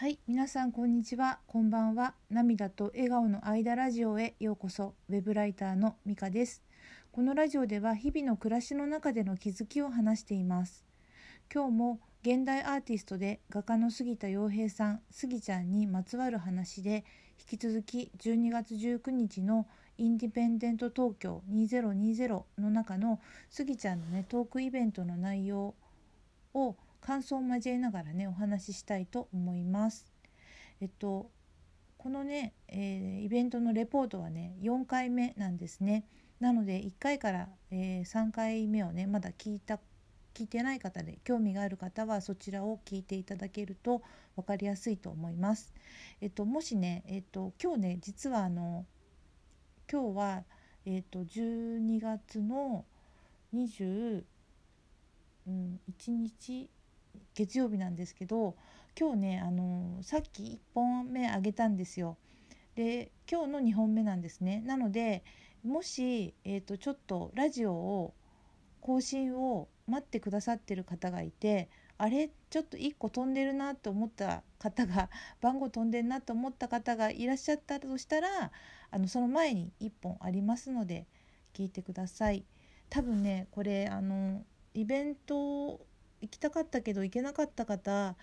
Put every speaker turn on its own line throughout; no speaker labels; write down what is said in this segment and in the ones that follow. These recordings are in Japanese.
はい、皆さんこんにちは、こんばんは。涙と笑顔の間ラジオへようこそ。ウェブライターのミカです。このラジオでは日々の暮らしの中での気づきを話しています。今日も現代アーティストで画家の杉田洋平さん、杉ちゃんにまつわる話で、引き続き12月19日のインディペンデント東京2020の中の杉ちゃんのねトークイベントの内容を感想を交えながらねお話ししたいと思います。えっとこのね、えーイベントのレポートはね4回目なんですね。なので1回から、えー3回目をねまだ聞いた聞いてない方で興味がある方はそちらを聞いていただけると分かりやすいと思います。えっともしねえっと今日ね実はあの今日はえっと12月の21日月曜日なんですけど今日ねあのさっき1本目あげたんですよ。で今日の2本目なんですね。なのでもし、えー、とちょっとラジオを更新を待ってくださってる方がいてあれちょっと1個飛んでるなと思った方が 番号飛んでるなと思った方がいらっしゃったとしたらあのその前に1本ありますので聞いてください。多分ねこれあのイベント行きたかったけど行けなかった方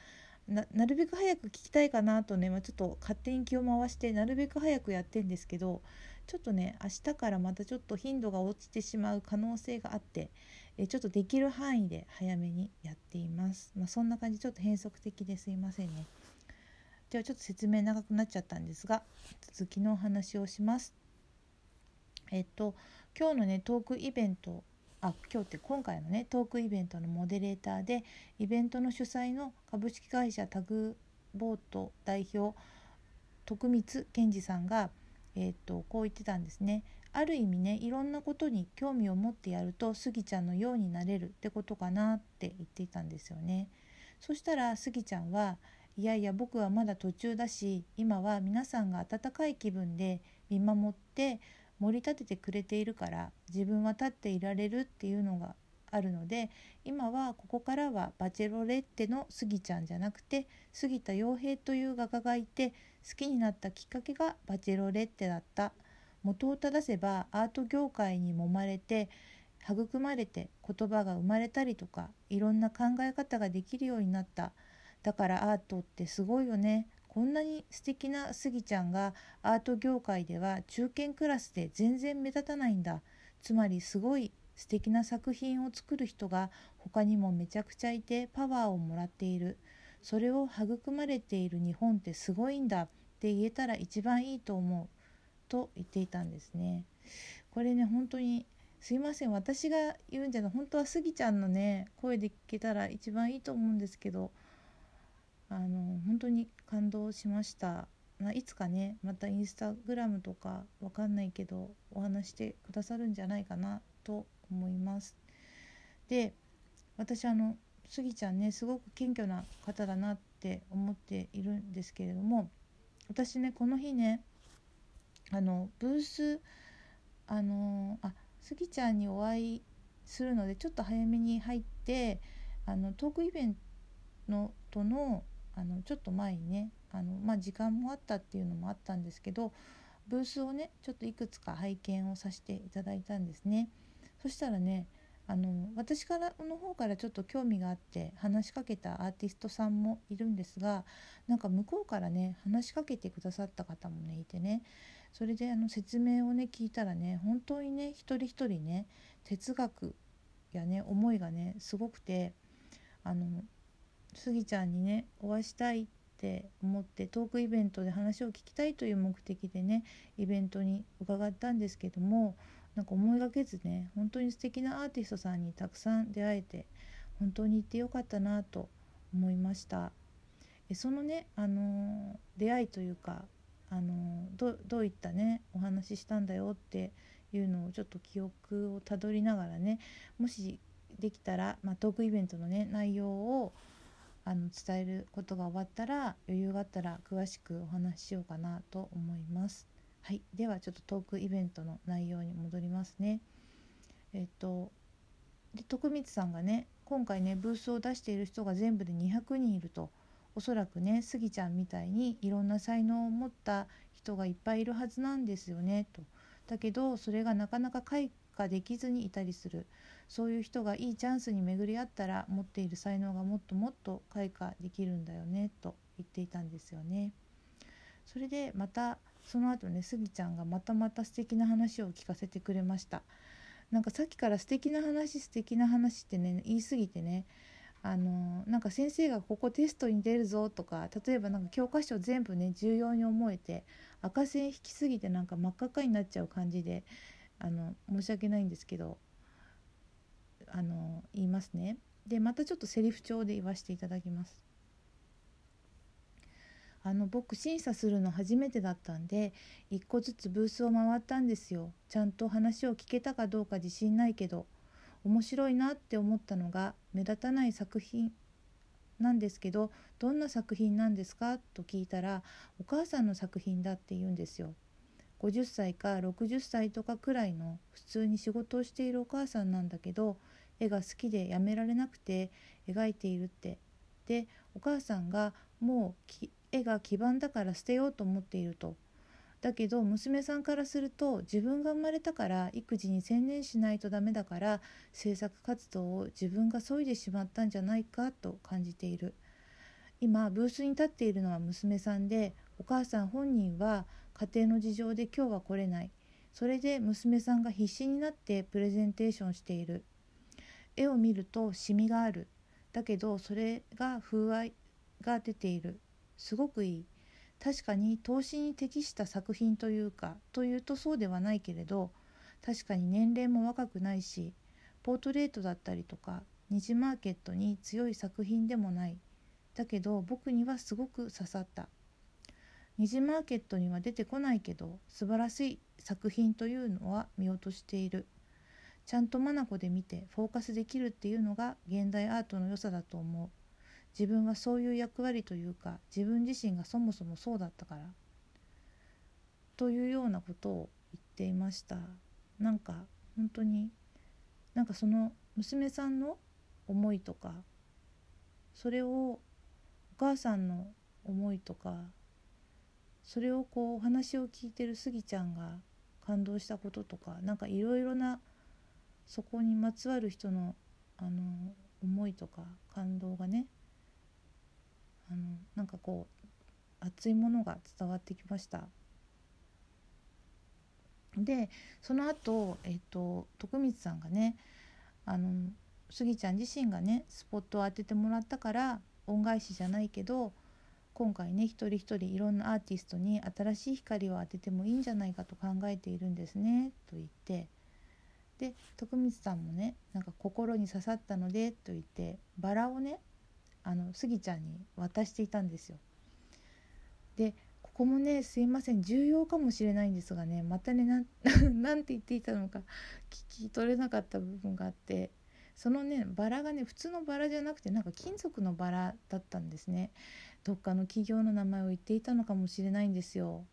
ななるべく早く聞きたいかなとね、まあ、ちょっと勝手に気を回してなるべく早くやってんですけどちょっとね明日からまたちょっと頻度が落ちてしまう可能性があってえちょっとできる範囲で早めにやっています。まあ、そんな感じちょっと変則的ですいませんね。ではちょっと説明長くなっちゃったんですが続きのお話をします。えっと今日のねトークイベントあ今日って今回のねトークイベントのモデレーターでイベントの主催の株式会社タグボート代表徳光健二さんが、えー、とこう言ってたんですね。ある意味ねいろんなことに興味を持ってやるとスギちゃんのようになれるってことかなって言っていたんですよね。そしたらスギちゃんはいやいや僕はまだ途中だし今は皆さんが温かい気分で見守って盛り立ててくれているから自分は立っていられるっていうのがあるので今はここからはバチェロレッテのスギちゃんじゃなくて杉田洋平という画家がいて好きになったきっかけがバチェロレッテだった。元を正せばアート業界に揉まれて育まれて言葉が生まれたりとかいろんな考え方ができるようになった。だからアートってすごいよね。こんなに素敵なスギちゃんがアート業界では中堅クラスで全然目立たないんだ。つまりすごい素敵な作品を作る人が他にもめちゃくちゃいてパワーをもらっている。それを育まれている日本ってすごいんだ。って言えたら一番いいと思う。と言っていたんですね。これね本当にすいません。私が言うんじゃない。本当はスギちゃんのね声で聞けたら一番いいと思うんですけど。あの本当に感動しました、まあ、いつかねまたインスタグラムとかわかんないけどお話してくださるんじゃないかなと思います。で私あのスギちゃんねすごく謙虚な方だなって思っているんですけれども私ねこの日ねあのブースあのあスギちゃんにお会いするのでちょっと早めに入ってあのトークイベントのとのあのちょっと前にねあの、まあ、時間もあったっていうのもあったんですけどブースをねちょっといくつか拝見をさせていただいたんですね。そしたらねあの私からの方からちょっと興味があって話しかけたアーティストさんもいるんですがなんか向こうからね話しかけてくださった方もねいてねそれであの説明をね聞いたらね本当にね一人一人ね哲学やね思いがねすごくてあのスギちゃんにねお会いしたいって思ってトークイベントで話を聞きたいという目的でねイベントに伺ったんですけどもなんか思いがけずね本当に素敵なアーティストさんにたくさん出会えて本当に行ってよかったなと思いました。そのね、あの出会いというか、あのどどういったねお話ししたんだよっていうのをちょっと記憶をたどりながらねもしできたら、まあ、トークイベントのね内容をあの伝えることが終わったら余裕があったら詳しくお話ししようかなと思います。はい、ではちょっとトークイベントの内容に戻りますね。えっとで徳光さんがね今回ねブースを出している人が全部で200人いるとおそらくねスギちゃんみたいにいろんな才能を持った人がいっぱいいるはずなんですよねと。だけどそれがなかなか開花できずにいたりするそういう人がいいチャンスに巡り合ったら持っている才能がもっともっと開花できるんだよねと言っていたんですよね。それでまたその後ねスギちゃんがまたまた素敵な話を聞かせてくれました。なんかさっきから素敵な話素敵な話ってね言い過ぎてねあのなんか先生がここテストに出るぞとか例えばなんか教科書全部ね重要に思えて赤線引きすぎてなんか真っ赤っかになっちゃう感じであの申し訳ないんですけどあの言いますね。でまたちょっとセリフ調で言わせていただきます。あの僕審査するの初めてだったんで一個ずつブースを回ったんですよちゃんと話を聞けたかどうか自信ないけど面白いなって思ったのが目立たない作品なんですけどどんな作品なんですか？と聞いたらお母さんの作品だって言うんですよ50歳か60歳とかくらいの普通に仕事をしているお母さんなんだけど絵が好きでやめられなくて描いているってでお母さんがもう絵が基盤だから捨てようと思っていると。だけど娘さんからすると自分が生まれたから育児に専念しないとダメだから制作活動を自分が削いでしまったんじゃないかと感じている。今ブースに立っているのは娘さんでお母さん本人は家庭の事情で今日は来れない。それで娘さんが必死になってプレゼンテーションしている。絵を見るとシミがある。だけどそれが風合いが出ている。すごくいい。確かに投資に適した作品というかというとそうではないけれど確かに年齢も若くないしポートレートだったりとか二次マーケットに強い作品でもない。だけど僕にはすごく刺さった。二次マーケットには出てこないけど素晴らしい作品というのは見落としている。ちゃんと眼で見てフォーカスできるっていうのが現代アートの良さだと思う。自分はそういう役割というか自分自身がそもそもそうだったからというようなことを言っていました。なんか本当になんかその娘さんの思いとかそれをお母さんの思いとかそれをこうお話を聞いてるスギちゃんが感動したこととかなんかいろいろなそこにまつわる人のあの思いとか感動がねあのなんかこう熱いものが伝わってきました。でその後、えっと徳光さんがねあのスギちゃん自身がねスポットを当ててもらったから恩返しじゃないけど今回ね一人一人いろんなアーティストに新しい光を当ててもいいんじゃないかと考えているんですねと言ってで徳光さんもねなんか心に刺さったのでと言ってバラをねあのスギちゃんに渡していたんですよ。でここもねすいません重要かもしれないんですがねまたねなん なんて言っていたのか聞き取れなかった部分があってそのねバラがね普通のバラじゃなくてなんか金属のバラだったんですね。どっかの企業の名前を言っていたのかもしれないんですよ。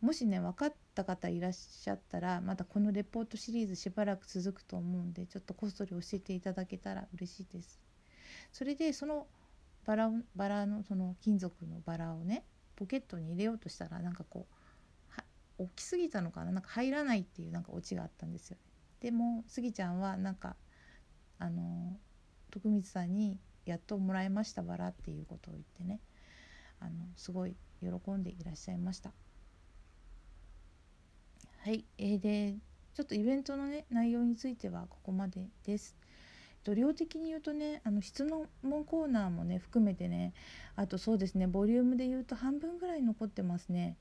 もしね分かった方いらっしゃったらまたこのレポートシリーズしばらく続くと思うんでちょっとこっそり教えていただけたら嬉しいです。それでそのバラバラのその金属のバラをねポケットに入れようとしたらなんかこう大きすぎたのかな？なんか入らないっていうなんかオチがあったんですよ、ね、でもスギちゃんはなんかあの徳光さんにやっともらいましたバラっていうことを言ってねあのすごい喜んでいらっしゃいました。はい。えー、でちょっとイベントのね内容についてはここまでです。と量的に言うとねあの質問コーナーもね含めてねあとそうですねボリュームで言うと半分ぐらい残ってますね。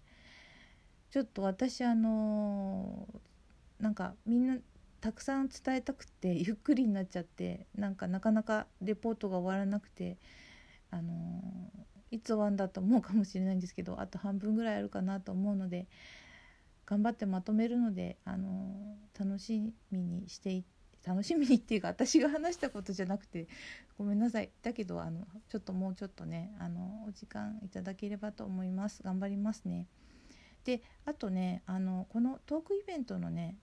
ちょっと私あのー、なんかみんなたくさん伝えたくてゆっくりになっちゃってなんかなかなかレポートが終わらなくてあのー、いつ終わんだと思うかもしれないんですけどあと半分ぐらいあるかなと思うので頑張ってまとめるので、あのー、楽しみにしていって楽しみにっていうか私が話したことじゃなくてごめんなさい。だけどあのちょっともうちょっとねあのお時間いただければと思います。頑張りますね。であとねあのこのトークイベントのね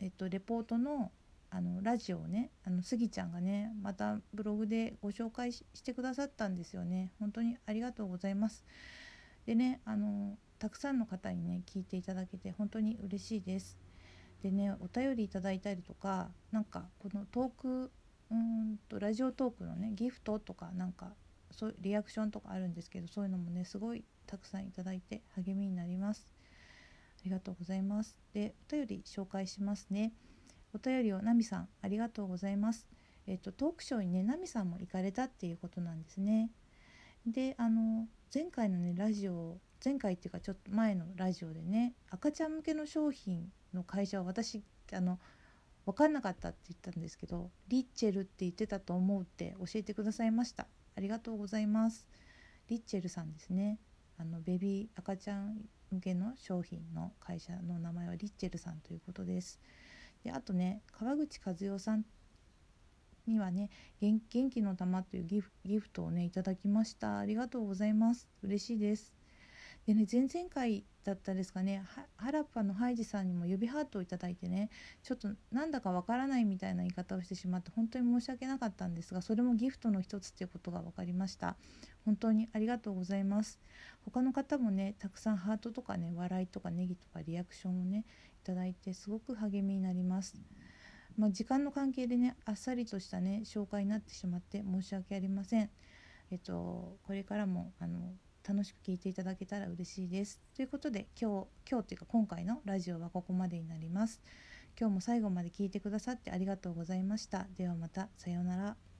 えっとレポートのあのラジオをねあのスギちゃんがねまたブログでご紹介してくださったんですよね。本当にありがとうございます。でねあのたくさんの方にね聞いていただけて本当に嬉しいです。でねお便りいただいたりとかなんかこのトークうんとラジオトークのねギフトとかなんかそうリアクションとかあるんですけどそういうのもねすごいたくさんいただいて励みになりますありがとうございますでお便り紹介しますねお便りをナミさんありがとうございます。えっとトークショーにねナミさんも行かれたっていうことなんですね。であの前回のねラジオ前回っていうかちょっと前のラジオでね赤ちゃん向けの商品の会社は私あの分かんなかったって言ったんですけどリッチェルって言ってたと思うって教えてくださいました。ありがとうございます。リッチェルさんですね。あのベビー赤ちゃん向けの商品の会社の名前はリッチェルさんということです。であとね川口和代さんにはね元気の玉というギフギフトをねいただきました。ありがとうございます。嬉しいです。でね前々回だったですかね原っぱのハイジさんにも指ハートをいいてねちょっとなんだかわからないみたいな言い方をしてしまって本当に申し訳なかったんですがそれもギフトの一つっていうことが分かりました本当にありがとうございます他の方もねたくさんハートとかね笑いとかネギとかリアクションをねいいてすごく励みになります。まあ、時間の関係でねあっさりとしたね紹介になってしまって申し訳ありません。えっとこれからもあの楽しく聴いていただけたら嬉しいです。ということで今日今日というか今回のラジオはここまでになります。今日も最後まで聞いてくださってありがとうございました。ではまたさようなら。